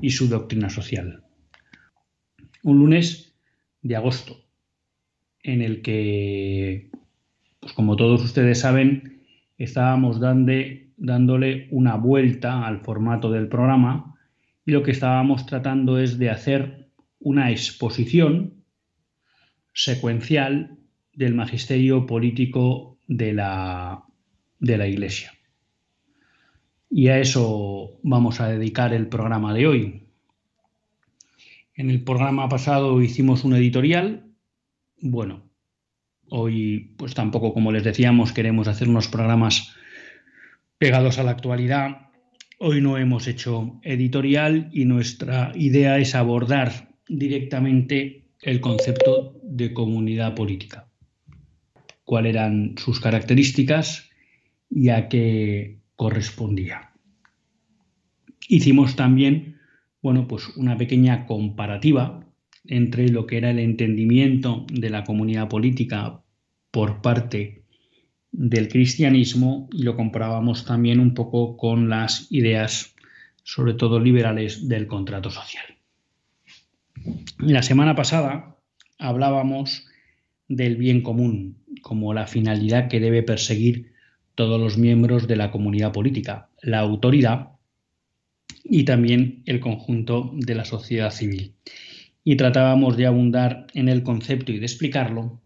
y su doctrina social. Un lunes de agosto, en el que, pues como todos ustedes saben, estábamos dándole una vuelta al formato del programa y lo que estábamos tratando es de hacer una exposición secuencial del magisterio político de la, de la Iglesia. Y a eso vamos a dedicar el programa de hoy. En el programa pasado hicimos un editorial. Bueno, hoy pues tampoco, como les decíamos, queremos hacer unos programas pegados a la actualidad. Hoy no hemos hecho editorial y nuestra idea es abordar directamente el concepto de comunidad política. Cuáles eran sus características y a qué correspondía. Hicimos también, bueno, pues una pequeña comparativa entre lo que era el entendimiento de la comunidad política por parte del cristianismo y lo comparábamos también un poco con las ideas, sobre todo liberales, del contrato social. La semana pasada hablábamos del bien común como la finalidad que debe perseguir todos los miembros de la comunidad política, la autoridad y también el conjunto de la sociedad civil. Y tratábamos de abundar en el concepto y de explicarlo.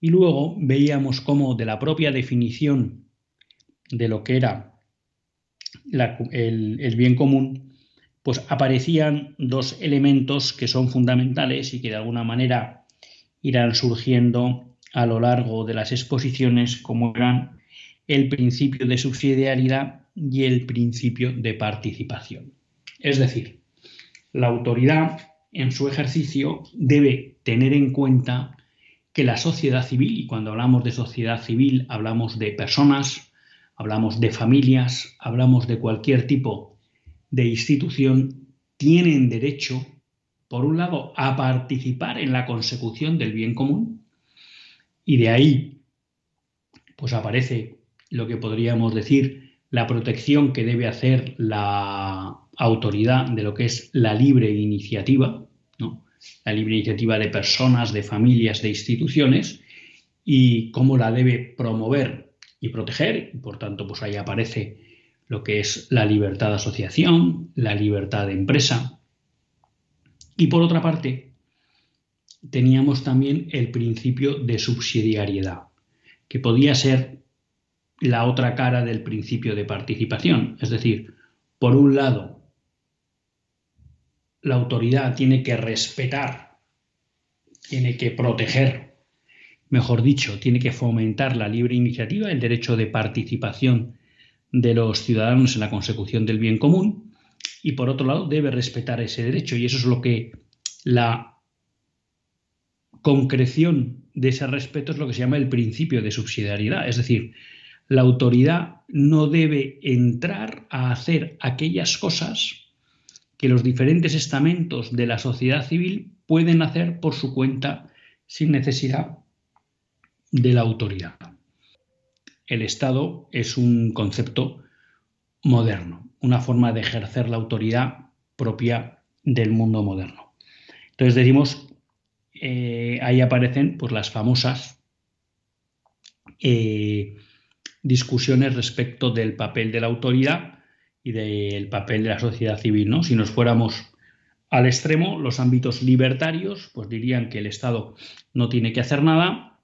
Y luego veíamos cómo de la propia definición de lo que era el, el bien común, pues aparecían dos elementos que son fundamentales y que de alguna manera irán surgiendo a lo largo de las exposiciones, como eran el principio de subsidiariedad y el principio de participación. Es decir, la autoridad en su ejercicio debe tener en cuenta que la sociedad civil, y cuando hablamos de sociedad civil hablamos de personas, hablamos de familias, hablamos de cualquier tipo de institución, tienen derecho, por un lado, a participar en la consecución del bien común, y de ahí pues aparece lo que podríamos decir la protección que debe hacer la autoridad de lo que es la libre iniciativa, la libre iniciativa de personas, de familias, de instituciones, y cómo la debe promover y proteger. Por tanto, pues ahí aparece lo que es la libertad de asociación, la libertad de empresa. Y por otra parte, teníamos también el principio de subsidiariedad, que podía ser la otra cara del principio de participación. Es decir, por un lado, la autoridad tiene que respetar, tiene que proteger, mejor dicho, tiene que fomentar la libre iniciativa, el derecho de participación de los ciudadanos en la consecución del bien común, y por otro lado debe respetar ese derecho, y eso es lo que la concreción de ese respeto es lo que se llama el principio de subsidiariedad, es decir, la autoridad no debe entrar a hacer aquellas cosas que los diferentes estamentos de la sociedad civil pueden hacer por su cuenta sin necesidad de la autoridad. El Estado es un concepto moderno, una forma de ejercer la autoridad propia del mundo moderno. Entonces decimos eh, ahí aparecen pues, las famosas eh, discusiones respecto del papel de la autoridad y del papel de la sociedad civil. ¿no? Si nos fuéramos al extremo, los ámbitos libertarios, pues dirían que el Estado no tiene que hacer nada.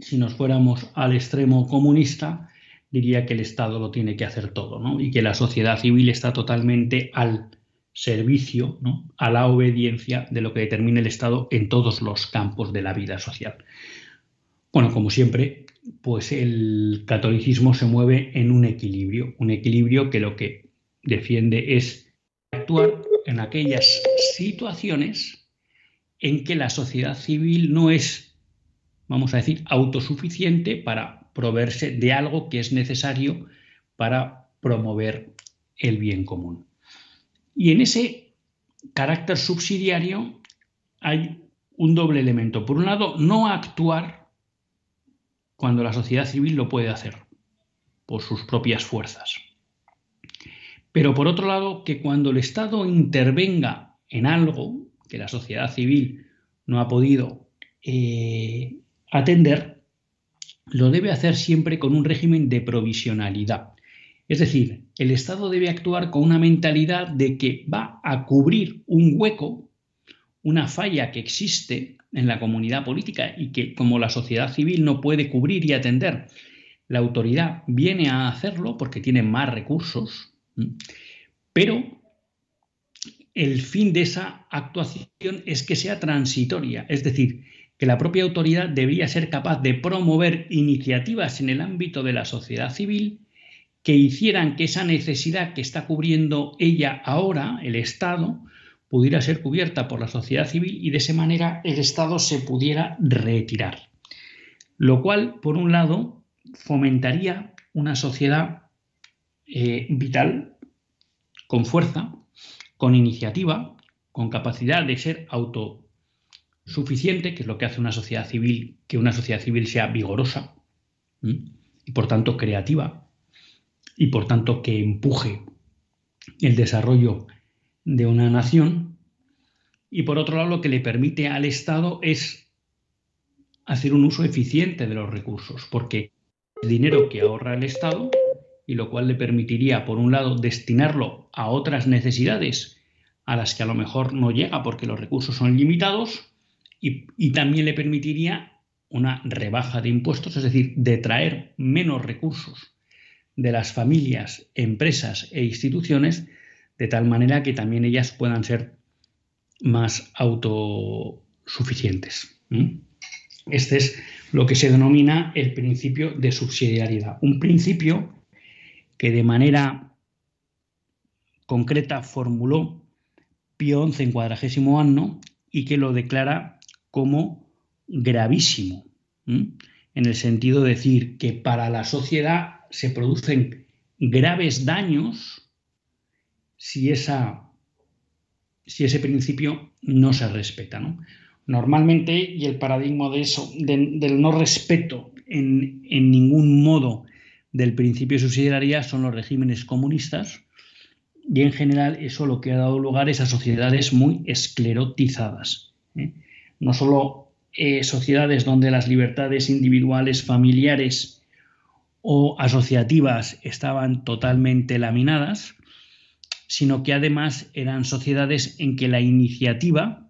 Si nos fuéramos al extremo comunista, diría que el Estado lo tiene que hacer todo, ¿no? Y que la sociedad civil está totalmente al servicio, ¿no? a la obediencia de lo que determina el Estado en todos los campos de la vida social. Bueno, como siempre, pues el catolicismo se mueve en un equilibrio, un equilibrio que lo que defiende es actuar en aquellas situaciones en que la sociedad civil no es, vamos a decir, autosuficiente para proveerse de algo que es necesario para promover el bien común. Y en ese carácter subsidiario hay un doble elemento. Por un lado, no actuar cuando la sociedad civil lo puede hacer por sus propias fuerzas. Pero por otro lado, que cuando el Estado intervenga en algo que la sociedad civil no ha podido eh, atender, lo debe hacer siempre con un régimen de provisionalidad. Es decir, el Estado debe actuar con una mentalidad de que va a cubrir un hueco, una falla que existe en la comunidad política y que como la sociedad civil no puede cubrir y atender, la autoridad viene a hacerlo porque tiene más recursos, pero el fin de esa actuación es que sea transitoria, es decir, que la propia autoridad debería ser capaz de promover iniciativas en el ámbito de la sociedad civil que hicieran que esa necesidad que está cubriendo ella ahora, el Estado, pudiera ser cubierta por la sociedad civil y de esa manera el Estado se pudiera retirar. Lo cual, por un lado, fomentaría una sociedad eh, vital, con fuerza, con iniciativa, con capacidad de ser autosuficiente, que es lo que hace una sociedad civil, que una sociedad civil sea vigorosa y por tanto creativa y por tanto que empuje el desarrollo de una nación. Y por otro lado, lo que le permite al Estado es hacer un uso eficiente de los recursos, porque el dinero que ahorra el Estado y lo cual le permitiría, por un lado, destinarlo a otras necesidades a las que a lo mejor no llega porque los recursos son limitados, y, y también le permitiría una rebaja de impuestos, es decir, de traer menos recursos de las familias, empresas e instituciones, de tal manera que también ellas puedan ser más autosuficientes. Este es lo que se denomina el principio de subsidiariedad. Un principio que de manera concreta formuló Pío XI en cuadragésimo año y que lo declara como gravísimo, en el sentido de decir que para la sociedad se producen graves daños si, esa, si ese principio no se respeta. Normalmente, y el paradigma de eso, del no respeto en, en ningún modo del principio de subsidiariedad son los regímenes comunistas y en general eso lo que ha dado lugar es a sociedades muy esclerotizadas. ¿eh? No solo eh, sociedades donde las libertades individuales, familiares o asociativas estaban totalmente laminadas, sino que además eran sociedades en que la iniciativa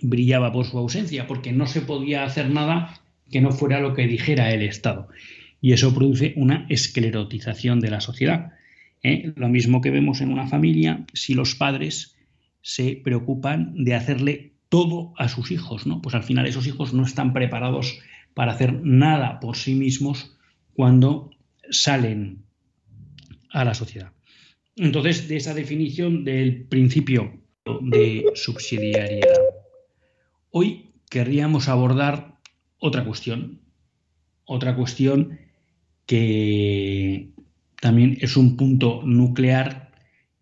brillaba por su ausencia, porque no se podía hacer nada que no fuera lo que dijera el Estado y eso produce una esclerotización de la sociedad. ¿eh? Lo mismo que vemos en una familia si los padres se preocupan de hacerle todo a sus hijos, ¿no? Pues al final esos hijos no están preparados para hacer nada por sí mismos cuando salen a la sociedad. Entonces, de esa definición del principio de subsidiariedad, hoy querríamos abordar otra cuestión, otra cuestión que también es un punto nuclear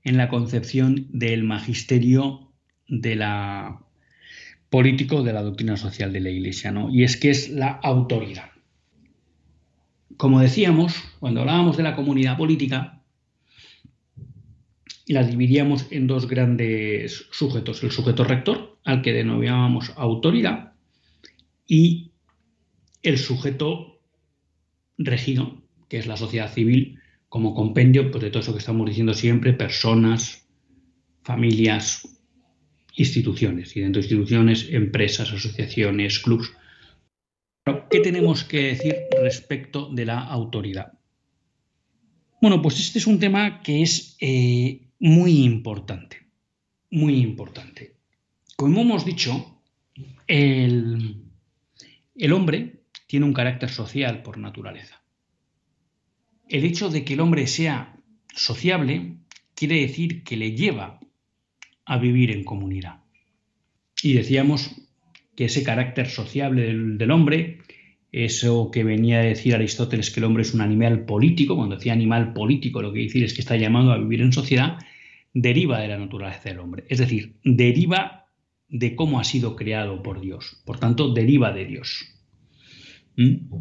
en la concepción del magisterio de la político de la doctrina social de la Iglesia, ¿no? Y es que es la autoridad. Como decíamos, cuando hablábamos de la comunidad política, la dividíamos en dos grandes sujetos, el sujeto rector, al que denominábamos autoridad, y el sujeto regido, que es la sociedad civil, como compendio pues, de todo eso que estamos diciendo siempre, personas, familias, instituciones, y dentro de instituciones, empresas, asociaciones, clubes. ¿Qué tenemos que decir respecto de la autoridad? Bueno, pues este es un tema que es eh, muy importante, muy importante. Como hemos dicho, el, hombre tiene un carácter social por naturaleza. El hecho de que el hombre sea sociable quiere decir que le lleva a vivir en comunidad. Y decíamos que ese carácter sociable del, hombre, eso que venía a decir Aristóteles que el hombre es un animal político, cuando decía animal político lo que decir es que está llamado a vivir en sociedad, deriva de la naturaleza del hombre. Es decir, deriva de cómo ha sido creado por Dios. Por tanto, deriva de Dios. ¿Mm?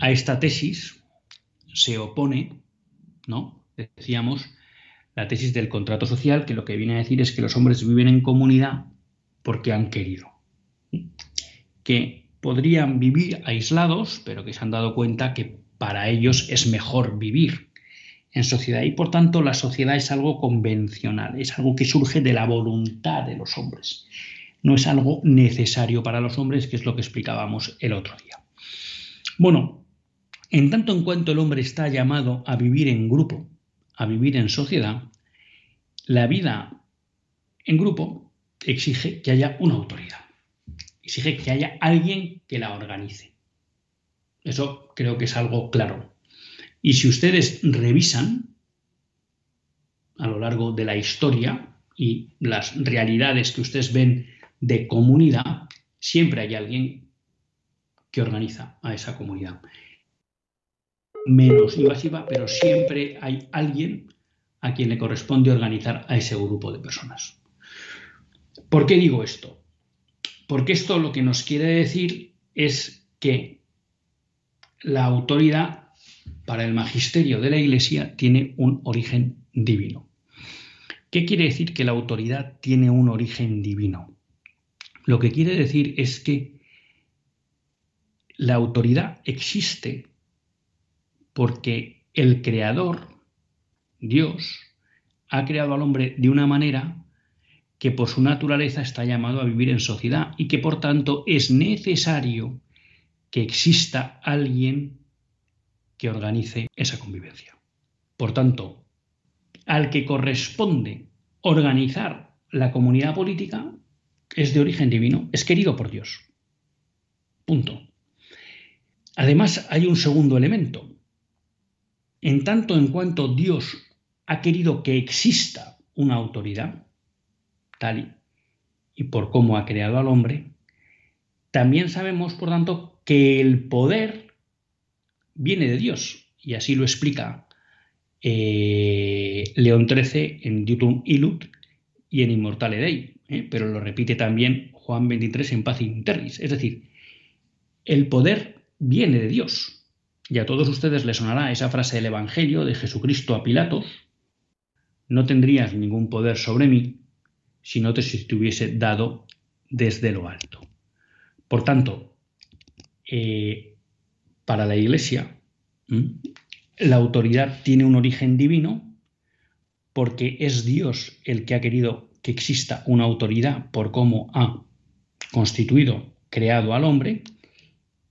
A esta tesis se opone, ¿no? Decíamos, la tesis del contrato social, que lo que viene a decir es que los hombres viven en comunidad porque han querido. Que podrían vivir aislados, pero que se han dado cuenta que para ellos es mejor vivir en sociedad y por tanto la sociedad es algo convencional, es algo que surge de la voluntad de los hombres, no es algo necesario para los hombres, que es lo que explicábamos el otro día. Bueno, en tanto en cuanto el hombre está llamado a vivir en grupo, a vivir en sociedad, la vida en grupo exige que haya una autoridad, exige que haya alguien que la organice. Eso creo que es algo claro. Y si ustedes revisan a lo largo de la historia y las realidades que ustedes ven de comunidad, siempre hay alguien que organiza a esa comunidad menos invasiva, pero siempre hay alguien a quien le corresponde organizar a ese grupo de personas. ¿Por qué digo esto? Porque esto lo que nos quiere decir es que la autoridad para el magisterio de la Iglesia tiene un origen divino. ¿Qué quiere decir que la autoridad tiene un origen divino? Lo que quiere decir es que la autoridad existe porque el creador, Dios, ha creado al hombre de una manera que por su naturaleza está llamado a vivir en sociedad y que por tanto es necesario que exista alguien que organice esa convivencia. Por tanto, al que corresponde organizar la comunidad política es de origen divino, es querido por Dios. Punto. Además, hay un segundo elemento en tanto en cuanto Dios ha querido que exista una autoridad, tal y, por cómo ha creado al hombre, también sabemos, por tanto, que el poder viene de Dios, y así lo explica eh, León XIII en Diutum Ilut y en Immortale Dei, ¿eh? pero lo repite también Juan XXIII en Paz Interris. Es decir, el poder viene de Dios. Y a todos ustedes les sonará esa frase del Evangelio de Jesucristo a Pilatos, no tendrías ningún poder sobre mí si no te estuviese dado desde lo alto. Por tanto, eh, para la Iglesia, la autoridad tiene un origen divino porque es Dios el que ha querido que exista una autoridad por cómo ha constituido, creado al hombre,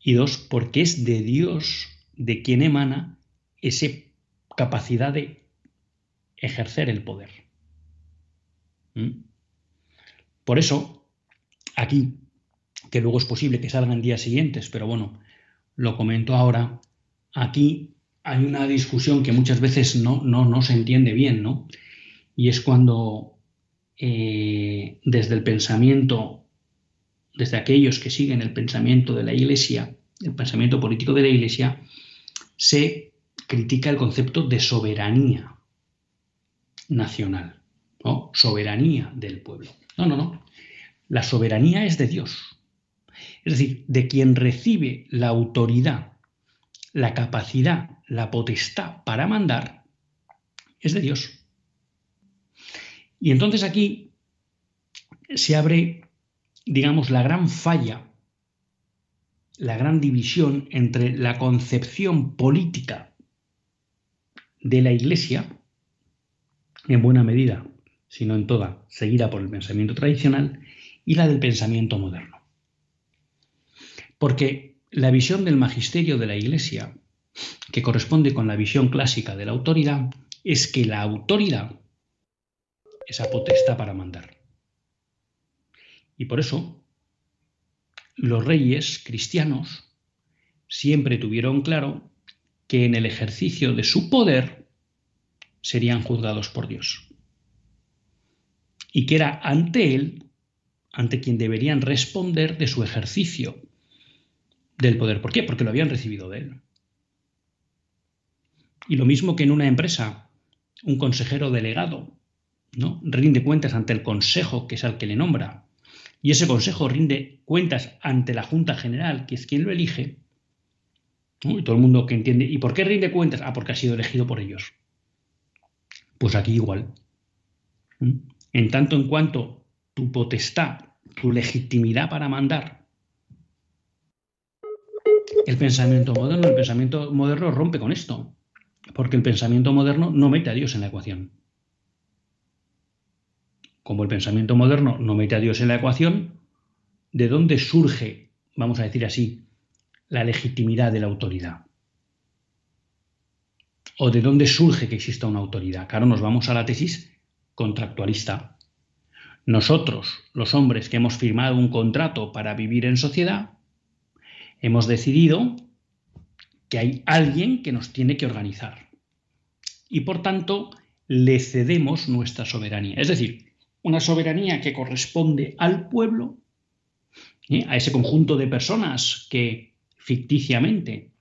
y dos, porque es de Dios de quien emana esa capacidad de ejercer el poder. Por eso, aquí, que luego es posible que salgan días siguientes, pero bueno, lo comento ahora, aquí hay una discusión que muchas veces no, no, se entiende bien, ¿no? Y es cuando eh, desde el pensamiento, desde aquellos que siguen el pensamiento de la Iglesia, el pensamiento político de la Iglesia, se critica el concepto de soberanía nacional, ¿no? soberanía del pueblo. No, no, no. La soberanía es de Dios. Es decir, de quien recibe la autoridad, la capacidad, la potestad para mandar, es de Dios. Y entonces aquí se abre, digamos, la gran falla, la gran división entre la concepción política de la Iglesia, en buena medida, si no en toda, seguida por el pensamiento tradicional, y la del pensamiento moderno. Porque la visión del magisterio de la Iglesia, que corresponde con la visión clásica de la autoridad, es que la autoridad esa potestad para mandar. Y por eso los reyes cristianos siempre tuvieron claro que en el ejercicio de su poder serían juzgados por Dios. Y que era ante Él, ante quien deberían responder de su ejercicio del poder. ¿Por qué? Porque lo habían recibido de Él. Y lo mismo que en una empresa, un consejero delegado ¿no? rinde cuentas ante el consejo, que es al que le nombra, y ese consejo rinde cuentas ante la Junta General, que es quien lo elige, y todo el mundo que entiende, ¿y por qué rinde cuentas? Ah, porque ha sido elegido por ellos. Pues aquí igual. En tanto en cuanto tu potestad, tu legitimidad para mandar, el pensamiento moderno, el pensamiento moderno rompe con esto, porque el pensamiento moderno no mete a Dios en la ecuación. Como el pensamiento moderno no mete a Dios en la ecuación, ¿de dónde surge, vamos a decir así, la legitimidad de la autoridad? ¿O de dónde surge que exista una autoridad? Claro, nos vamos a la tesis contractualista. Nosotros, los hombres que hemos firmado un contrato para vivir en sociedad, hemos decidido que hay alguien que nos tiene que organizar. Y por tanto, le cedemos nuestra soberanía. Es decir, una soberanía que corresponde al pueblo, ¿eh? a ese conjunto de personas que ficticiamente,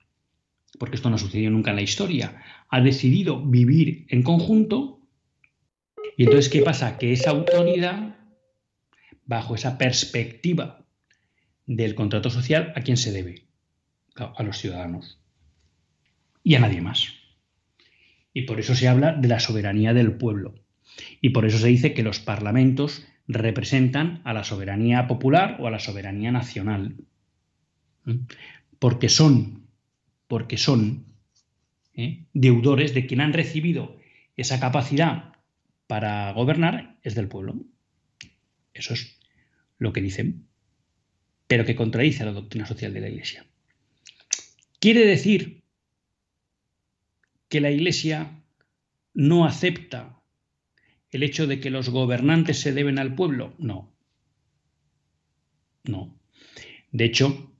porque esto no ha sucedido nunca en la historia, ha decidido vivir en conjunto. Y entonces, ¿qué pasa? Que esa autoridad, bajo esa perspectiva del contrato social, ¿a quién se debe? A los ciudadanos. Y a nadie más. Y por eso se habla de la soberanía del pueblo. Y por eso se dice que los parlamentos representan a la soberanía popular o a la soberanía nacional. Porque son, porque son ¿eh? deudores de quien han recibido esa capacidad para gobernar es del pueblo. Eso es lo que dicen, pero que contradice a la doctrina social de la Iglesia. Quiere decir que la Iglesia no acepta el hecho de que los gobernantes se deben al pueblo? No. No. De hecho,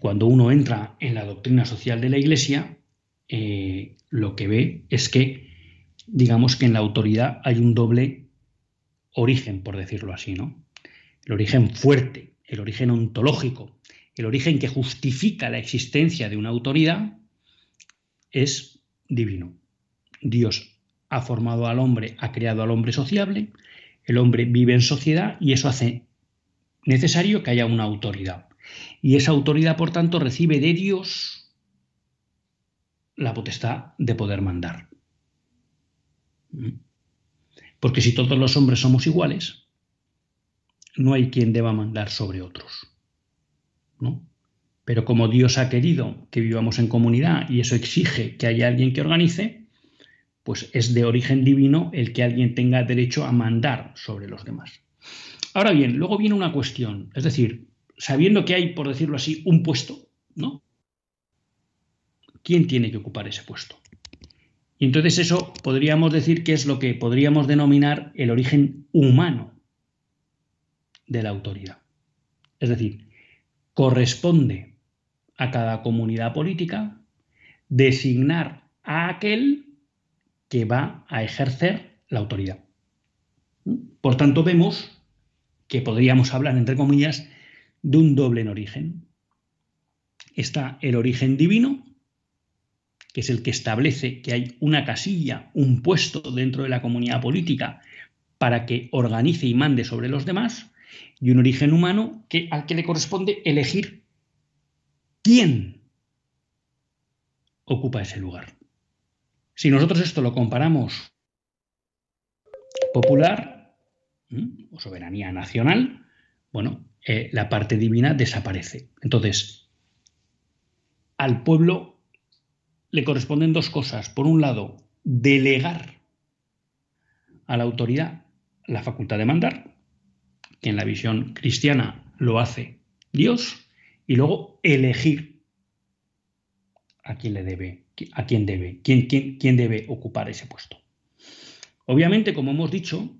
cuando uno entra en la doctrina social de la Iglesia, eh, lo que ve es que, digamos que en la autoridad hay un doble origen, por decirlo así, ¿no? El origen fuerte, el origen ontológico, el origen que justifica la existencia de una autoridad es divino. Dios ha formado al hombre, ha creado al hombre sociable, el hombre vive en sociedad y eso hace necesario que haya una autoridad. Y esa autoridad, por tanto, recibe de Dios la potestad de poder mandar. ¿Mm? Porque si todos los hombres somos iguales, no hay quien deba mandar sobre otros. ¿no? Pero como Dios ha querido que vivamos en comunidad y eso exige que haya alguien que organice, pues es de origen divino el que alguien tenga derecho a mandar sobre los demás. Ahora bien, luego viene una cuestión, es decir, sabiendo que hay, por decirlo así, un puesto, ¿no? ¿Quién tiene que ocupar ese puesto? Y entonces eso podríamos decir que es lo que podríamos denominar el origen humano de la autoridad. Es decir, corresponde a cada comunidad política designar a aquel que va a ejercer la autoridad. Por tanto, vemos que podríamos hablar, entre comillas, de un doble en origen. Está el origen divino, que es el que establece que hay una casilla, un puesto dentro de la comunidad política para que organice y mande sobre los demás, y un origen humano que, al que le corresponde elegir quién ocupa ese lugar. Si nosotros esto lo comparamos popular, o soberanía nacional, bueno, eh, la parte divina desaparece. Entonces, al pueblo le corresponden dos cosas. Por un lado, delegar a la autoridad la facultad de mandar, que en la visión cristiana lo hace Dios, y luego elegir a quién le debe, a quién debe, quién, quién, quién debe ocupar ese puesto. Obviamente, como hemos dicho,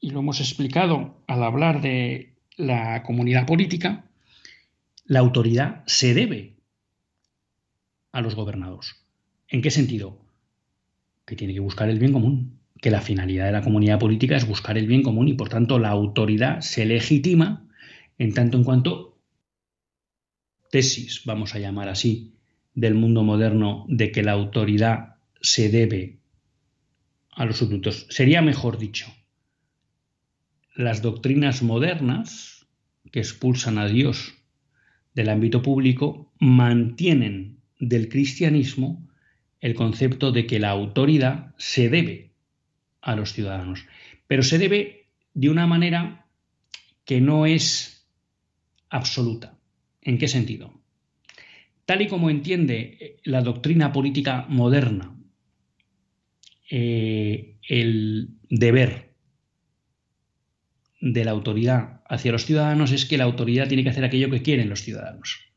y lo hemos explicado al hablar de la comunidad política, la autoridad se debe a los gobernados. ¿En qué sentido? Que tiene que buscar el bien común, que la finalidad de la comunidad política es buscar el bien común y por tanto la autoridad se legitima en tanto en cuanto tesis, vamos a llamar así, del mundo moderno de que la autoridad se debe a los súbditos. Sería mejor dicho, las doctrinas modernas que expulsan a Dios del ámbito público mantienen del cristianismo el concepto de que la autoridad se debe a los ciudadanos, pero se debe de una manera que no es absoluta. ¿En qué sentido? Tal y como entiende la doctrina política moderna eh, el deber de la autoridad hacia los ciudadanos es que la autoridad tiene que hacer aquello que quieren los ciudadanos.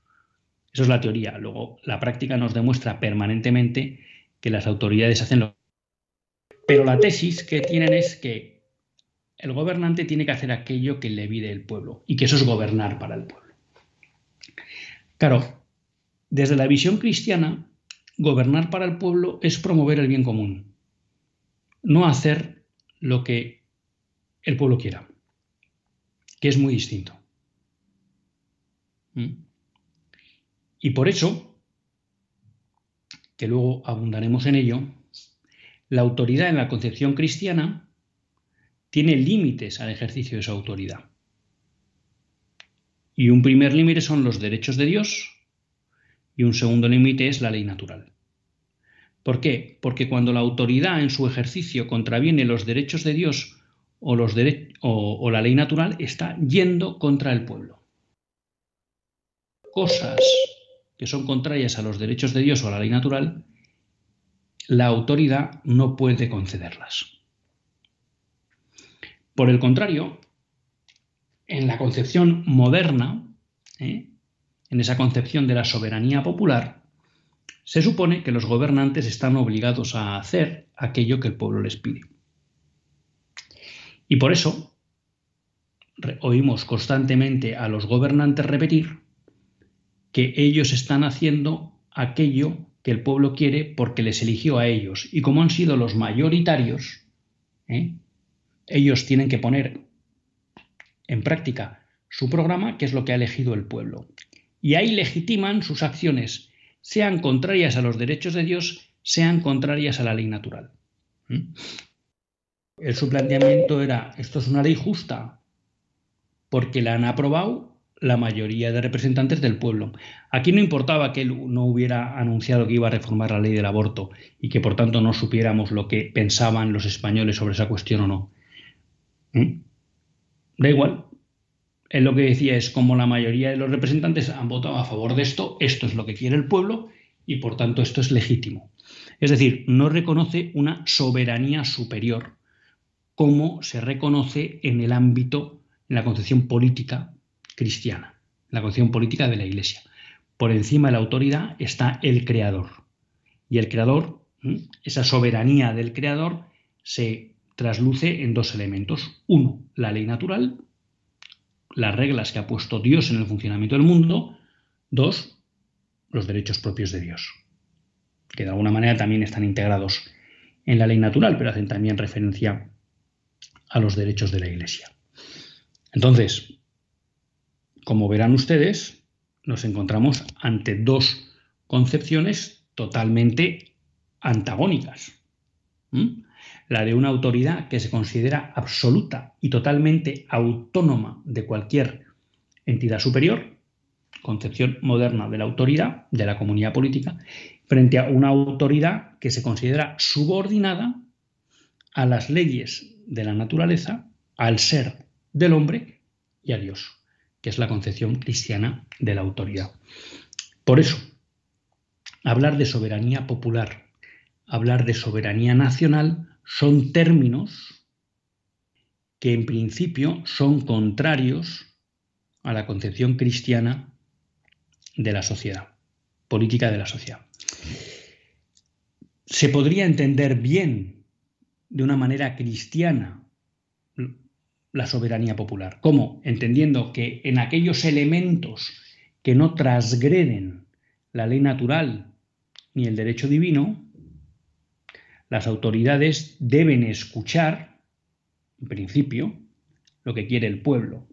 Eso es la teoría. Luego, la práctica nos demuestra permanentemente que las autoridades hacen lo Pero la tesis que tienen es que el gobernante tiene que hacer aquello que le pide el pueblo y que eso es gobernar para el pueblo. Claro, desde la visión cristiana, gobernar para el pueblo es promover el bien común, no hacer lo que el pueblo quiera que es muy distinto. ¿Mm? Y por eso, que luego abundaremos en ello, la autoridad en la concepción cristiana tiene límites al ejercicio de su autoridad. Y un primer límite son los derechos de Dios y un segundo límite es la ley natural. ¿Por qué? Porque cuando la autoridad en su ejercicio contraviene los derechos de Dios o, la ley natural está yendo contra el pueblo. Cosas que son contrarias a los derechos de Dios o a la ley natural, la autoridad no puede concederlas. Por el contrario, en la concepción moderna, ¿eh? en esa concepción de la soberanía popular, se supone que los gobernantes están obligados a hacer aquello que el pueblo les pide. Y por eso oímos constantemente a los gobernantes repetir que ellos están haciendo aquello que el pueblo quiere porque les eligió a ellos. Y como han sido los mayoritarios, ¿eh? ellos tienen que poner en práctica su programa, que es lo que ha elegido el pueblo. Y ahí legitiman sus acciones, sean contrarias a los derechos de Dios, sean contrarias a la ley natural. El, su planteamiento era, esto es una ley justa, porque la han aprobado la mayoría de representantes del pueblo. Aquí no importaba que él no hubiera anunciado que iba a reformar la ley del aborto y que por tanto no supiéramos lo que pensaban los españoles sobre esa cuestión o no. ¿Mm? Da igual. Él lo que decía es, como la mayoría de los representantes han votado a favor de esto, esto es lo que quiere el pueblo y por tanto esto es legítimo. Es decir, no reconoce una soberanía superior como se reconoce en el ámbito, en la concepción política cristiana, la concepción política de la Iglesia. Por encima de la autoridad está el creador. Y el creador, esa soberanía del creador, se trasluce en dos elementos. Uno, la ley natural, las reglas que ha puesto Dios en el funcionamiento del mundo. Dos, los derechos propios de Dios, que de alguna manera también están integrados en la ley natural, pero hacen también referencia a los derechos de la Iglesia. Entonces, como verán ustedes, nos encontramos ante dos concepciones totalmente antagónicas. La de una autoridad que se considera absoluta y totalmente autónoma de cualquier entidad superior, concepción moderna de la autoridad, de la comunidad política, frente a una autoridad que se considera subordinada a las leyes de la naturaleza al ser del hombre y a Dios, que es la concepción cristiana de la autoridad. Por eso, hablar de soberanía popular, hablar de soberanía nacional, son términos que en principio son contrarios a la concepción cristiana de la sociedad, política de la sociedad. Se podría entender bien de una manera cristiana la soberanía popular. ¿Cómo? Entendiendo que en aquellos elementos que no transgreden la ley natural ni el derecho divino, las autoridades deben escuchar, en principio, lo que quiere el pueblo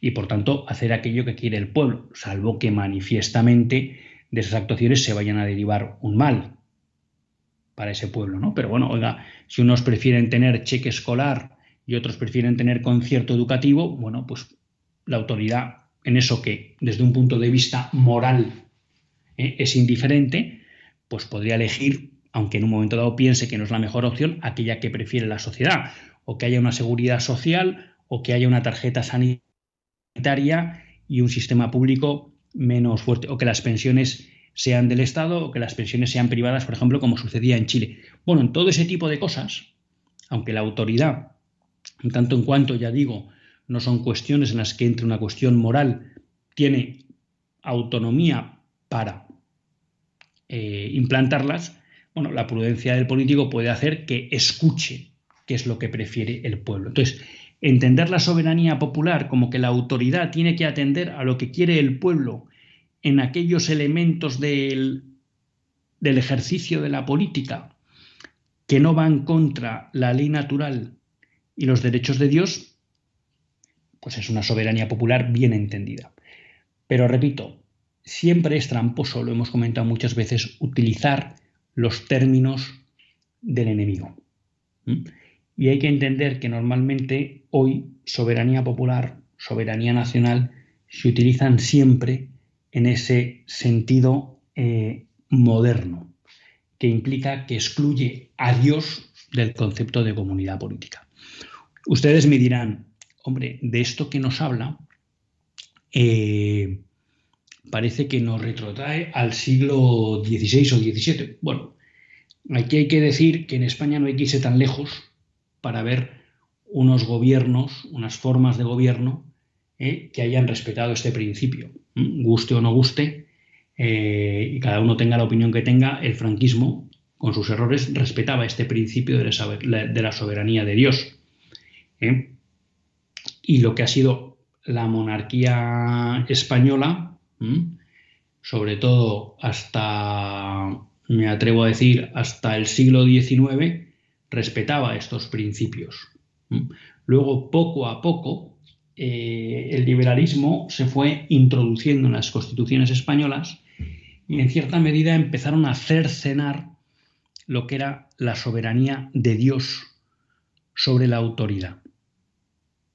y por tanto hacer aquello que quiere el pueblo, salvo que manifiestamente de esas actuaciones se vayan a derivar un mal para ese pueblo, ¿no? Pero bueno, oiga, si unos prefieren tener cheque escolar y otros prefieren tener concierto educativo, bueno, pues la autoridad en eso que desde un punto de vista moral ¿eh? es indiferente, pues podría elegir, aunque en un momento dado piense que no es la mejor opción, aquella que prefiere la sociedad, o que haya una seguridad social, o que haya una tarjeta sanitaria y un sistema público menos fuerte, o que las pensiones sean del Estado o que las pensiones sean privadas, por ejemplo, como sucedía en Chile. Bueno, en todo ese tipo de cosas, aunque la autoridad, en tanto en cuanto, ya digo, no son cuestiones en las que entre una cuestión moral, tiene autonomía para eh, implantarlas, bueno, la prudencia del político puede hacer que escuche qué es lo que prefiere el pueblo. Entonces, entender la soberanía popular como que la autoridad tiene que atender a lo que quiere el pueblo en aquellos elementos del, del ejercicio de la política que no van contra la ley natural y los derechos de Dios, pues es una soberanía popular bien entendida. Pero repito, siempre es tramposo, lo hemos comentado muchas veces, utilizar los términos del enemigo. Y hay que entender que normalmente hoy soberanía popular, soberanía nacional, se utilizan siempre en ese sentido eh, moderno, que implica que excluye a Dios del concepto de comunidad política. Ustedes me dirán, hombre, de esto que nos habla, eh, parece que nos retrotrae al siglo XVI o XVII. Bueno, aquí hay que decir que en España no hay que irse tan lejos para ver unos gobiernos, unas formas de gobierno eh, que hayan respetado este principio. Guste o no guste, eh, y cada uno tenga la opinión que tenga, el franquismo, con sus errores, respetaba este principio de la, soberanía de Dios y lo que ha sido la monarquía española, sobre todo hasta, me atrevo a decir, hasta el siglo XIX, respetaba estos principios. Luego, poco a poco, eh, el liberalismo se fue introduciendo en las constituciones españolas y en cierta medida empezaron a cercenar lo que era la soberanía de Dios sobre la autoridad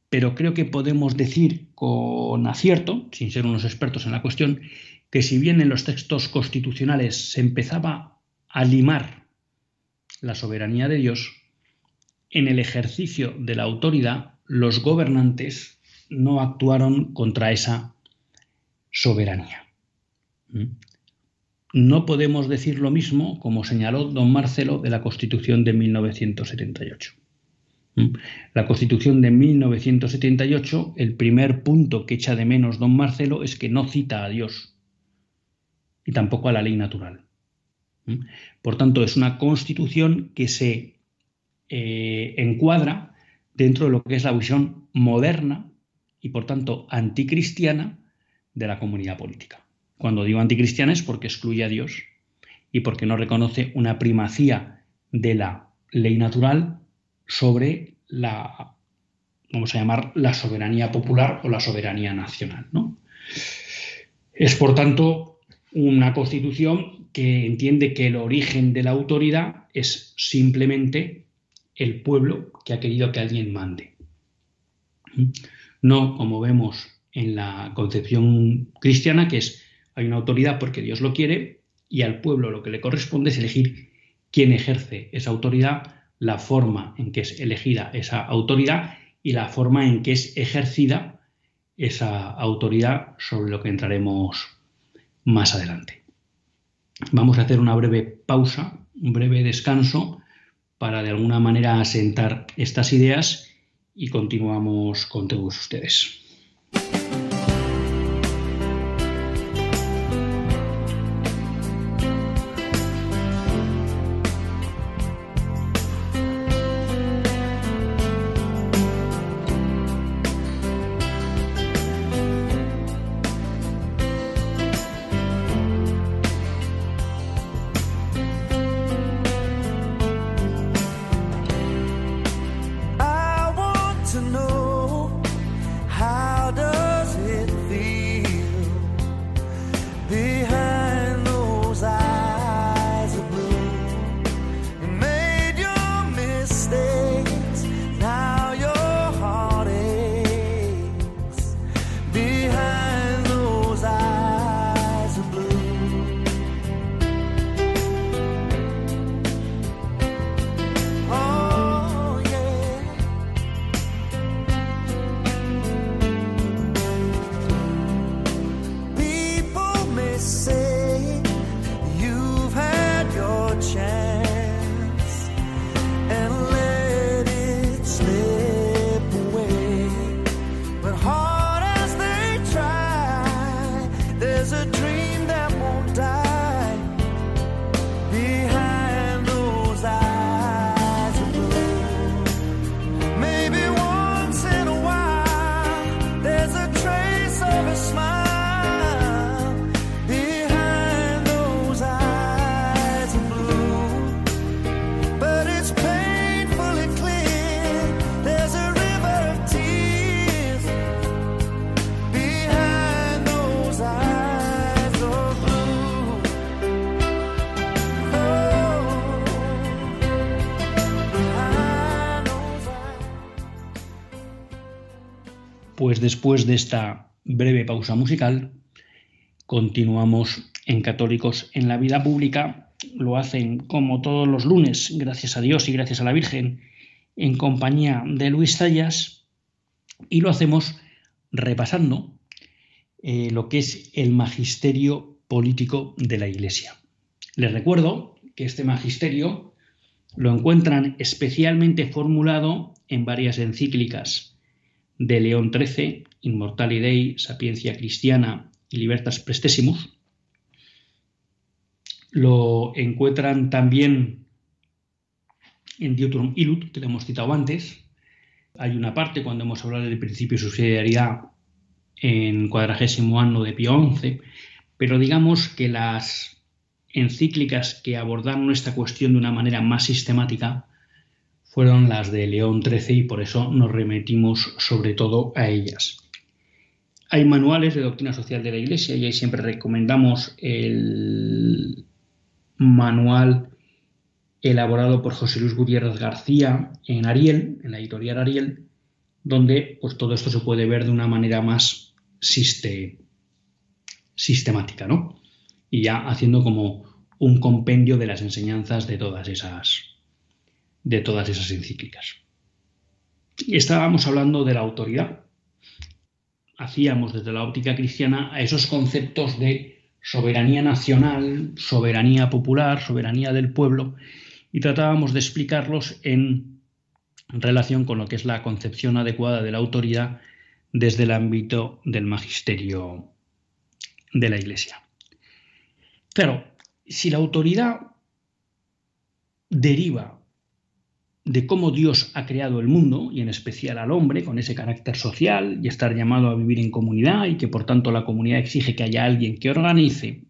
pero creo que podemos decir con acierto, sin ser unos expertos en la cuestión, que si bien en los textos constitucionales se empezaba a limar la soberanía de Dios, en el ejercicio de la autoridad los gobernantes no actuaron contra esa soberanía. ¿Mm? No podemos decir lo mismo, como señaló don Marcelo, de la Constitución de 1978. La Constitución de 1978, el primer punto que echa de menos don Marcelo es que no cita a Dios y tampoco a la ley natural. Por tanto, es una constitución que se eh, encuadra dentro de lo que es la visión moderna y, por tanto, anticristiana de la comunidad política. Cuando digo anticristiana es porque excluye a Dios y porque no reconoce una primacía de la ley natural sobre la, vamos a llamar, la soberanía popular o la soberanía nacional. ¿no? Es, por tanto, una constitución que entiende que el origen de la autoridad es simplemente el pueblo que ha querido que alguien mande. No como vemos en la concepción cristiana, que es hay una autoridad porque Dios lo quiere y al pueblo lo que le corresponde es elegir quién ejerce esa autoridad la forma en que es elegida esa autoridad y la forma en que es ejercida esa autoridad sobre lo que entraremos más adelante. Vamos a hacer una breve pausa, un breve descanso para de alguna manera asentar estas ideas y continuamos con todos ustedes. Pues después de esta breve pausa musical, continuamos en Católicos en la Vida Pública. Lo hacen como todos los lunes, gracias a Dios y gracias a la Virgen, en compañía de Luis Zayas, y lo hacemos repasando eh, lo que es el magisterio político de la Iglesia. Les recuerdo que este magisterio lo encuentran especialmente formulado en varias encíclicas de León XIII, Immortali Dei, Sapiencia Cristiana y Libertas Prestesimus. Lo encuentran también en Diutrum Ilut, que lo hemos citado antes. Hay una parte cuando hemos hablado del principio de subsidiariedad en cuadragésimo año de Pío XI, pero digamos que las encíclicas que abordaron esta cuestión de una manera más sistemática fueron las de León XIII y por eso nos remitimos sobre todo a ellas. Hay manuales de doctrina social de la Iglesia y ahí siempre recomendamos el manual elaborado por José Luis Gutiérrez García en Ariel, en la editorial Ariel, donde pues, todo esto se puede ver de una manera más sistemática, ¿no? Y ya haciendo como un compendio de las enseñanzas de todas esas, de todas esas encíclicas. Estábamos hablando de la autoridad. Hacíamos desde la óptica cristiana a esos conceptos de soberanía nacional, soberanía popular, soberanía del pueblo, y tratábamos de explicarlos en relación con lo que es la concepción adecuada de la autoridad desde el ámbito del magisterio de la Iglesia. Claro, si la autoridad deriva de cómo Dios ha creado el mundo y en especial al hombre con ese carácter social y estar llamado a vivir en comunidad y que por tanto la comunidad exige que haya alguien que organice,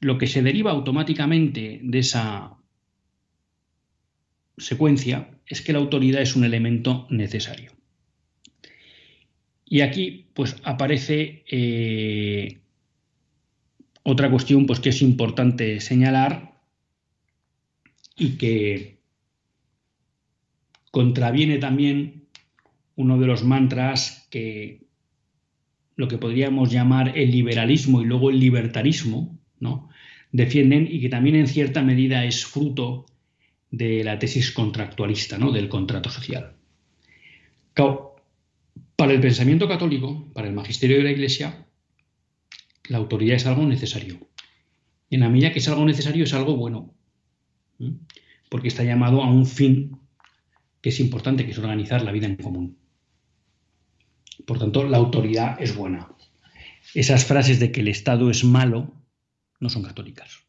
lo que se deriva automáticamente de esa secuencia es que la autoridad es un elemento necesario. Y aquí pues aparece eh, otra cuestión pues que es importante señalar y que contraviene también uno de los mantras que lo que podríamos llamar el liberalismo y luego el libertarismo, ¿no? defienden y que también en cierta medida es fruto de la tesis contractualista, ¿no? del contrato social. Para el pensamiento católico, para el magisterio de la Iglesia, la autoridad es algo necesario. En la medida que es algo necesario, es algo bueno. Porque está llamado a un fin que es importante, que es organizar la vida en común. Por tanto, la autoridad es buena. Esas frases de que el Estado es malo no son católicas.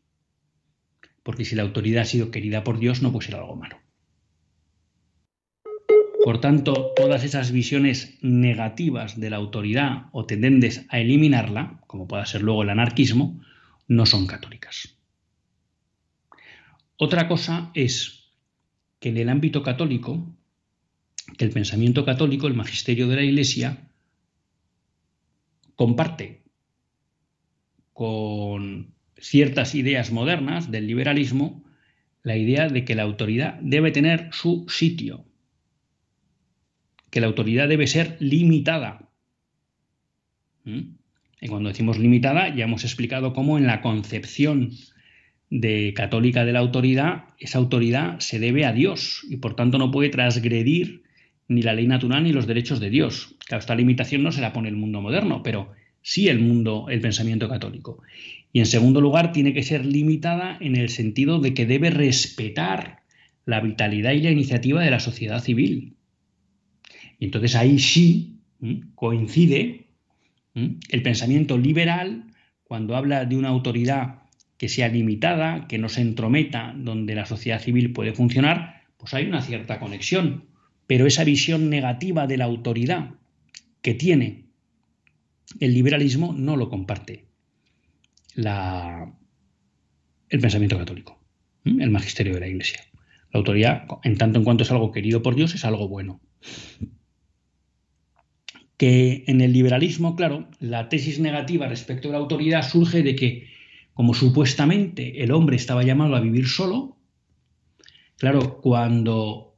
Porque si la autoridad ha sido querida por Dios, no puede ser algo malo. Por tanto, todas esas visiones negativas de la autoridad o tendentes a eliminarla, como pueda ser luego el anarquismo, no son católicas. Otra cosa es que en el ámbito católico, que el pensamiento católico, el magisterio de la Iglesia, comparte con ciertas ideas modernas del liberalismo la idea de que la autoridad debe tener su sitio, que la autoridad debe ser limitada. ¿Mm? Y cuando decimos limitada, ya hemos explicado cómo en la concepción de católica de la autoridad, esa autoridad se debe a Dios y por tanto no puede transgredir ni la ley natural ni los derechos de Dios. Claro, esta limitación no se la pone el mundo moderno, pero sí el mundo, el pensamiento católico. Y en segundo lugar, tiene que ser limitada en el sentido de que debe respetar la vitalidad y la iniciativa de la sociedad civil. Y entonces ahí sí coincide el pensamiento liberal cuando habla de una autoridad que sea limitada, que no se entrometa donde la sociedad civil puede funcionar, pues hay una cierta conexión. Pero esa visión negativa de la autoridad que tiene el liberalismo no lo comparte el pensamiento católico, el magisterio de la Iglesia. La autoridad, en tanto en cuanto es algo querido por Dios, es algo bueno que en el liberalismo, claro, la tesis negativa respecto a la autoridad surge de que, como supuestamente el hombre estaba llamado a vivir solo, claro, cuando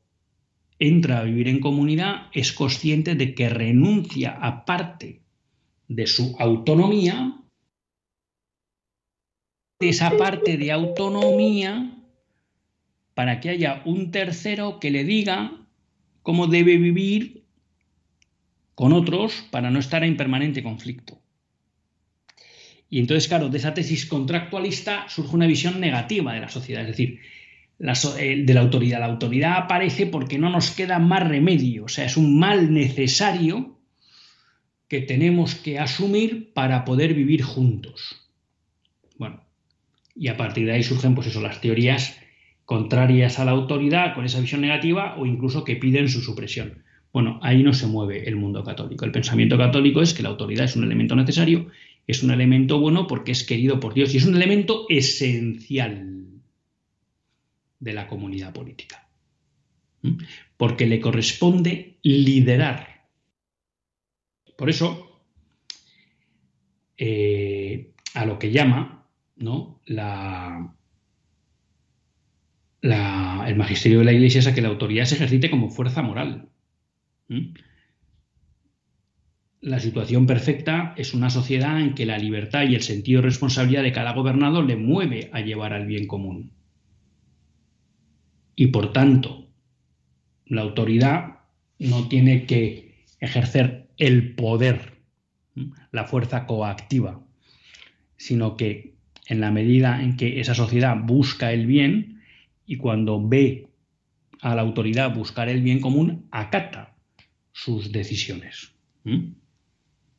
entra a vivir en comunidad es consciente de que renuncia a parte de su autonomía, de esa parte de autonomía, para que haya un tercero que le diga cómo debe vivir con otros para no estar en permanente conflicto. Y entonces, claro, de esa tesis contractualista surge una visión negativa de la sociedad, es decir, eh, de la autoridad. La autoridad aparece porque no nos queda más remedio, o sea, es un mal necesario que tenemos que asumir para poder vivir juntos. Bueno, y a partir de ahí surgen, pues eso, las teorías contrarias a la autoridad con esa visión negativa o incluso que piden su supresión. Bueno, ahí no se mueve el mundo católico. El pensamiento católico es que la autoridad es un elemento necesario, es un elemento bueno porque es querido por Dios y es un elemento esencial de la comunidad política. Porque le corresponde liderar. Por eso, eh, a lo que llama ¿no? la, el magisterio de la Iglesia es a que la autoridad se ejercite como fuerza moral. La situación perfecta es una sociedad en que la libertad y el sentido de responsabilidad de cada gobernado le mueve a llevar al bien común. Y por tanto, la autoridad no tiene que ejercer el poder, la fuerza coactiva, sino que en la medida en que esa sociedad busca el bien y cuando ve a la autoridad buscar el bien común, acata sus decisiones.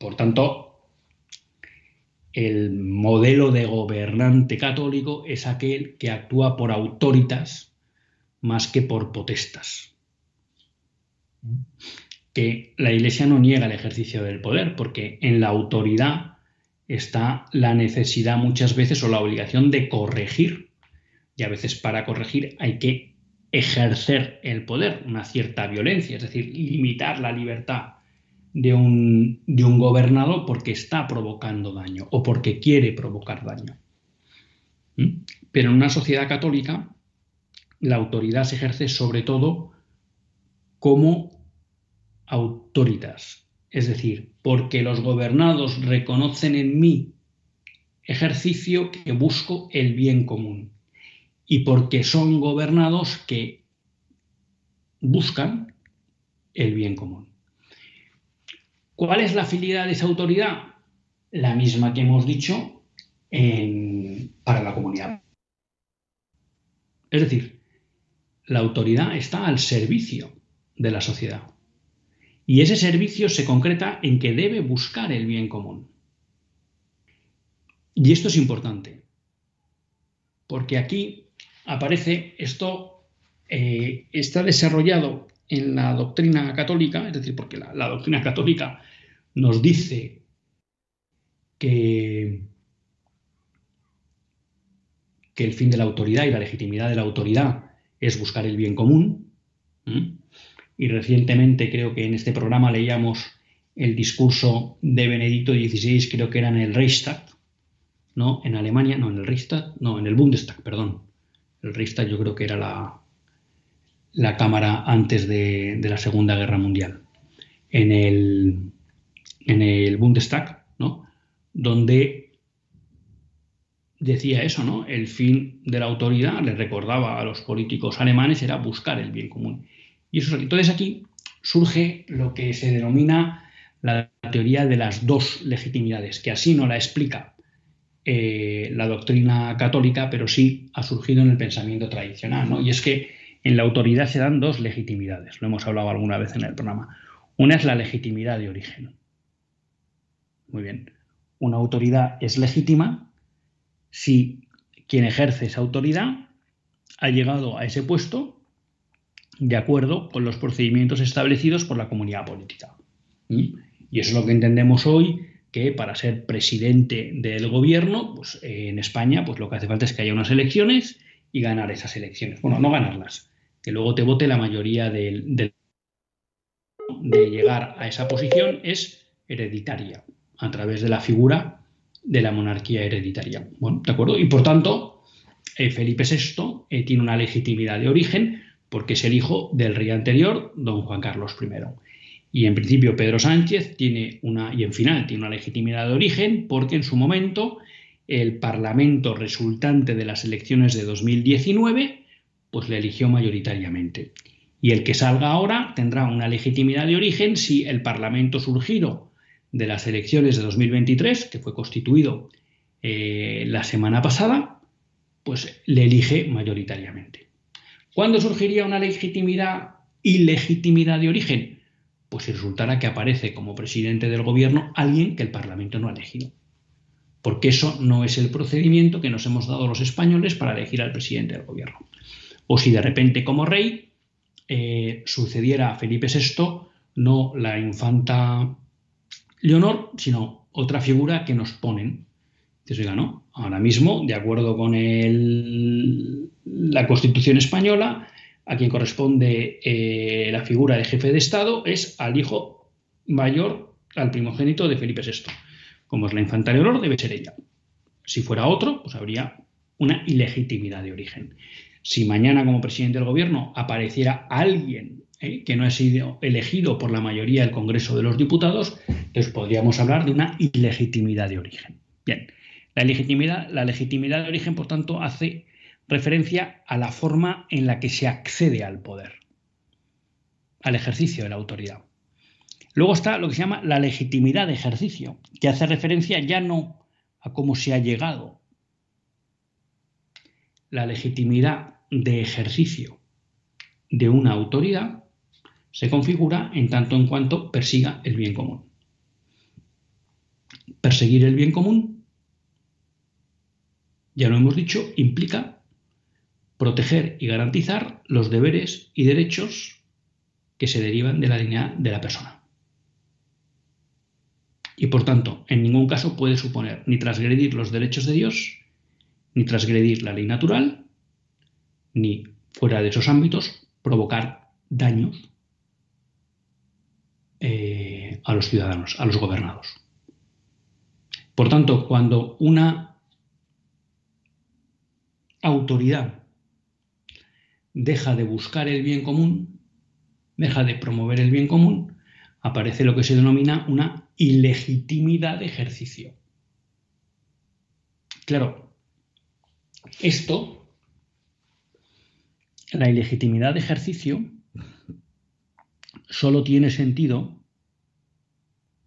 Por tanto, el modelo de gobernante católico es aquel que actúa por autoritas más que por potestas. Que la Iglesia no niega el ejercicio del poder, porque en la autoridad está la necesidad muchas veces o la obligación de corregir. Y a veces para corregir hay que ejercer el poder, una cierta violencia, es decir, limitar la libertad de un, de un gobernador porque está provocando daño o porque quiere provocar daño. ¿Mm? Pero en una sociedad católica, la autoridad se ejerce sobre todo como autoritas, es decir, porque los gobernados reconocen en mí ejercicio que busco el bien común y porque son gobernados que buscan el bien común. ¿Cuál es la finalidad de esa autoridad? La misma que hemos dicho para la comunidad. Es decir, la autoridad está al servicio de la sociedad. Y ese servicio se concreta en que debe buscar el bien común. Y esto es importante, porque aquí aparece esto, eh, está desarrollado en la doctrina católica, es decir, porque la, doctrina católica nos dice que, que, el fin de la autoridad y la legitimidad de la autoridad es buscar el bien común. Y recientemente creo que en este programa leíamos el discurso de Benedicto XVI, creo que era en el Reichstag, ¿no? En Alemania, no, en el Reichstag, no, en el Bundestag, perdón. El Reichstag yo creo que era la, la Cámara antes de, la Segunda Guerra Mundial. En el, en el Bundestag, ¿no? Donde decía eso, ¿no? El fin de la autoridad, le recordaba a los políticos alemanes, era buscar el bien común. Y eso, entonces aquí surge lo que se denomina la teoría de las dos legitimidades, que así no la explica eh, la doctrina católica, pero sí ha surgido en el pensamiento tradicional. ¿no? Y es que en la autoridad se dan dos legitimidades, lo hemos hablado alguna vez en el programa. Una es la legitimidad de origen. Muy bien. Una autoridad es legítima si quien ejerce esa autoridad ha llegado a ese puesto de acuerdo con los procedimientos establecidos por la comunidad política. ¿Mm? Y eso es lo que entendemos hoy que para ser presidente del gobierno, pues en España, pues lo que hace falta es que haya unas elecciones y ganar esas elecciones. Bueno, no ganarlas, que luego te vote la mayoría de llegar a esa posición es hereditaria, a través de la figura de la monarquía hereditaria. Bueno, ¿de acuerdo? Y por tanto, eh, Felipe VI eh, tiene una legitimidad de origen porque es el hijo del rey anterior, don Juan Carlos I. Y en principio Pedro Sánchez tiene una, y en final tiene una legitimidad de origen porque en su momento el Parlamento resultante de las elecciones de 2019 pues le eligió mayoritariamente. Y el que salga ahora tendrá una legitimidad de origen si el Parlamento surgido de las elecciones de 2023, que fue constituido eh, la semana pasada, pues le elige mayoritariamente. ¿Cuándo surgiría una legitimidad y legitimidad de origen? pues si resultara que aparece como presidente del gobierno alguien que el Parlamento no ha elegido. Porque eso no es el procedimiento que nos hemos dado los españoles para elegir al presidente del gobierno. O si de repente como rey eh, sucediera a Felipe VI, no la infanta Leonor, sino otra figura que nos ponen. Dices, oiga, no, ahora mismo, de acuerdo con la Constitución española, a quien corresponde eh, la figura de jefe de Estado es al hijo mayor, al primogénito de Felipe VI. Como es la infanta Leonor, debe ser ella. Si fuera otro, pues habría una ilegitimidad de origen. Si mañana como presidente del gobierno apareciera alguien eh, que no ha sido elegido por la mayoría del Congreso de los Diputados, entonces podríamos hablar de una ilegitimidad de origen. Bien, la legitimidad, la legitimidad de origen, por tanto, hace referencia a la forma en la que se accede al poder, al ejercicio de la autoridad. Luego está lo que se llama la legitimidad de ejercicio, que hace referencia ya no a cómo se ha llegado. La legitimidad de ejercicio de una autoridad se configura en tanto en cuanto persiga el bien común. Perseguir el bien común, ya lo hemos dicho, implica proteger y garantizar los deberes y derechos que se derivan de la dignidad de la persona. Y por tanto, en ningún caso puede suponer ni transgredir los derechos de Dios, ni transgredir la ley natural, ni, fuera de esos ámbitos, provocar daños eh, a los ciudadanos, a los gobernados. Por tanto, cuando una autoridad deja de buscar el bien común, deja de promover el bien común, aparece lo que se denomina una ilegitimidad de ejercicio. Claro, esto la ilegitimidad de ejercicio solo tiene sentido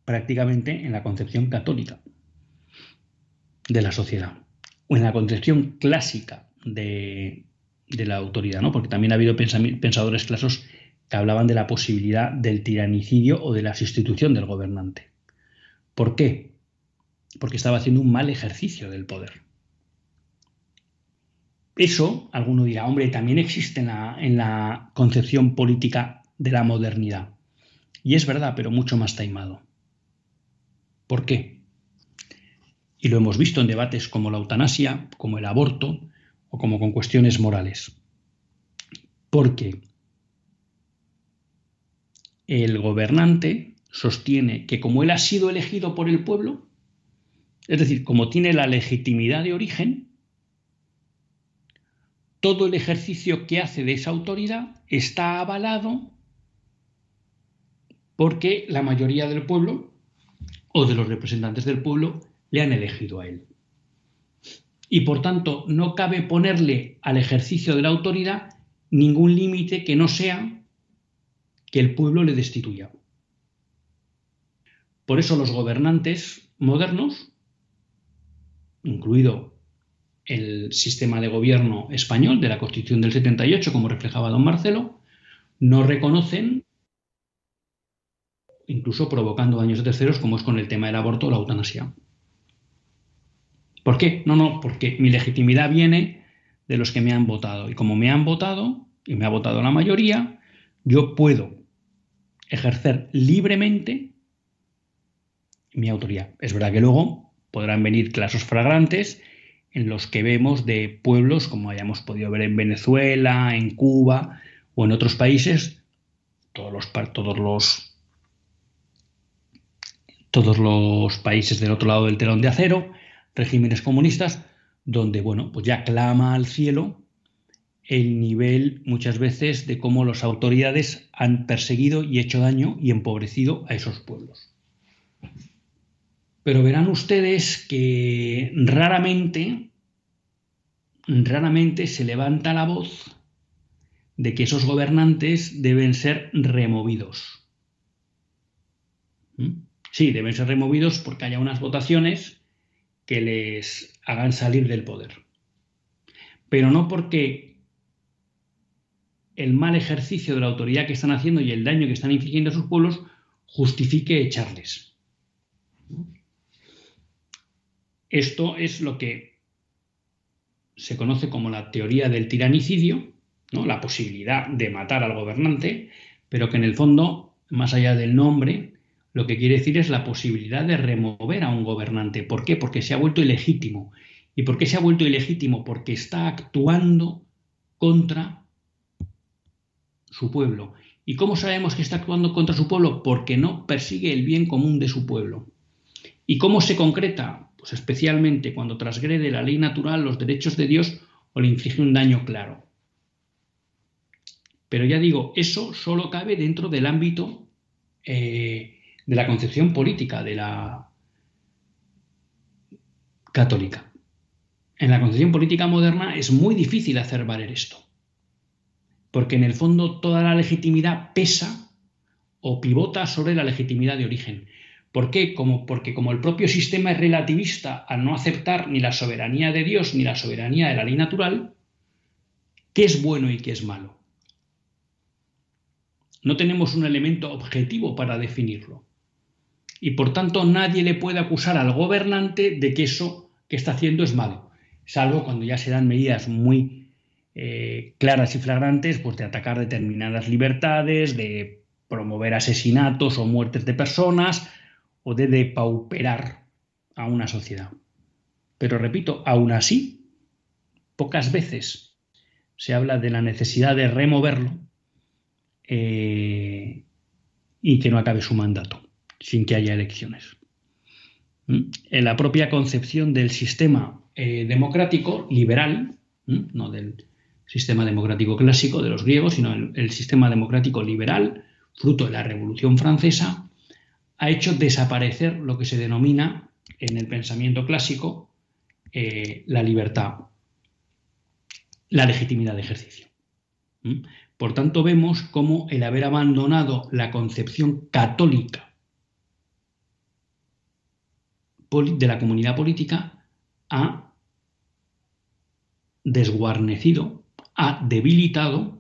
prácticamente en la concepción católica de la sociedad o en la concepción clásica de, la autoridad, ¿no? porque también ha habido pensadores clásicos que hablaban de la posibilidad del tiranicidio o de la sustitución del gobernante. ¿Por qué? Porque estaba haciendo un mal ejercicio del poder. Eso, alguno dirá, hombre, también existe en la, concepción política de la modernidad. Y es verdad, pero mucho más taimado. ¿Por qué? Y lo hemos visto en debates como la eutanasia, como el aborto o como con cuestiones morales. Porque el gobernante sostiene que como él ha sido elegido por el pueblo, es decir, como tiene la legitimidad de origen, todo el ejercicio que hace de esa autoridad está avalado porque la mayoría del pueblo o de los representantes del pueblo le han elegido a él. Y por tanto no cabe ponerle al ejercicio de la autoridad ningún límite que no sea que el pueblo le destituya. Por eso los gobernantes modernos, incluido el sistema de gobierno español de la Constitución del 78, como reflejaba don Marcelo, no reconocen, incluso provocando daños de terceros, como es con el tema del aborto o la eutanasia. ¿Por qué? No, no, porque mi legitimidad viene de los que me han votado. Y como me han votado, y me ha votado la mayoría, yo puedo ejercer libremente mi autoridad. Es verdad que luego podrán venir clasos fragrantes en los que vemos de pueblos, como hayamos podido ver en Venezuela, en Cuba o en otros países, todos los, todos los, todos los países del otro lado del telón de acero, regímenes comunistas, donde, bueno, pues ya clama al cielo el nivel muchas veces de cómo las autoridades han perseguido y hecho daño y empobrecido a esos pueblos. Pero verán ustedes que raramente, raramente se levanta la voz de que esos gobernantes deben ser removidos. ¿Mm? Sí, deben ser removidos porque haya unas votaciones que les hagan salir del poder. Pero no porque el mal ejercicio de la autoridad que están haciendo y el daño que están infligiendo a sus pueblos justifique echarles. Esto es lo que se conoce como la teoría del tiranicidio, ¿no? la posibilidad de matar al gobernante, pero que en el fondo, más allá del nombre, lo que quiere decir es la posibilidad de remover a un gobernante. ¿Por qué? Porque se ha vuelto ilegítimo. ¿Y por qué se ha vuelto ilegítimo? Porque está actuando contra su pueblo. ¿Y cómo sabemos que está actuando contra su pueblo? Porque no persigue el bien común de su pueblo. ¿Y cómo se concreta? Pues especialmente cuando transgrede la ley natural, los derechos de Dios o le inflige un daño claro. Pero ya digo, eso solo cabe dentro del ámbito eh, de la concepción política de la católica. En la concepción política moderna es muy difícil hacer valer esto, porque en el fondo toda la legitimidad pesa o pivota sobre la legitimidad de origen. ¿Por qué? Como, porque como el propio sistema es relativista al no aceptar ni la soberanía de Dios ni la soberanía de la ley natural, ¿qué es bueno y qué es malo? No tenemos un elemento objetivo para definirlo. Y por tanto nadie le puede acusar al gobernante de que eso que está haciendo es malo, salvo cuando ya se dan medidas muy eh, claras y flagrantes, pues de atacar determinadas libertades, de promover asesinatos o muertes de personas, o de depauperar a una sociedad. Pero repito, aún así, pocas veces se habla de la necesidad de removerlo eh, y que no acabe su mandato sin que haya elecciones. ¿Mm? En la propia concepción del sistema eh, democrático liberal, no del sistema democrático clásico de los griegos, sino el sistema democrático liberal, fruto de la Revolución Francesa, ha hecho desaparecer lo que se denomina en el pensamiento clásico eh, la libertad, la legitimidad de ejercicio. Por tanto, vemos cómo el haber abandonado la concepción católica de la comunidad política ha desguarnecido, ha debilitado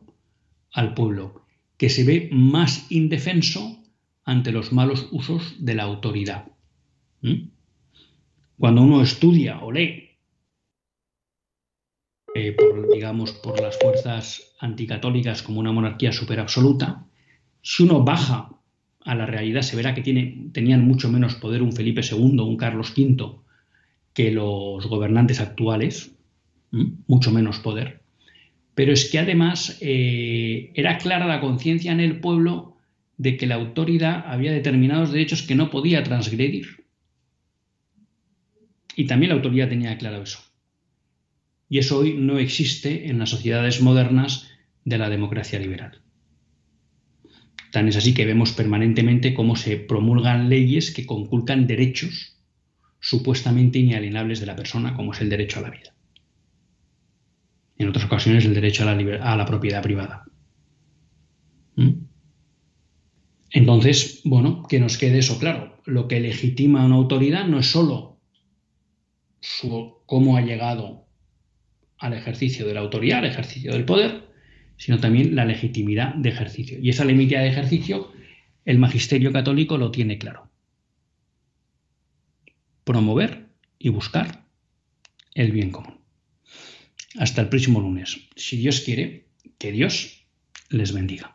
al pueblo, que se ve más indefenso ante los malos usos de la autoridad. Cuando uno estudia o lee, eh, por, digamos, por las fuerzas anticatólicas como una monarquía absoluta, si uno baja a la realidad se verá que tiene, tenían mucho menos poder un Felipe II, un Carlos V, que los gobernantes actuales, mucho menos poder. Pero es que además eh, era clara la conciencia en el pueblo de que la autoridad había determinados derechos que no podía transgredir. Y también la autoridad tenía claro eso. Y eso hoy no existe en las sociedades modernas de la democracia liberal. Tan es así que vemos permanentemente cómo se promulgan leyes que conculcan derechos supuestamente inalienables de la persona, como es el derecho a la vida. En otras ocasiones el derecho a la, propiedad privada. ¿Mm? Entonces, bueno, que nos quede eso claro. Lo que legitima una autoridad no es solo su, cómo ha llegado al ejercicio de la autoridad, al ejercicio del poder, sino también la legitimidad de ejercicio. Y esa legitimidad de ejercicio, el magisterio católico lo tiene claro. Promover y buscar el bien común. Hasta el próximo lunes. Si Dios quiere, que Dios les bendiga.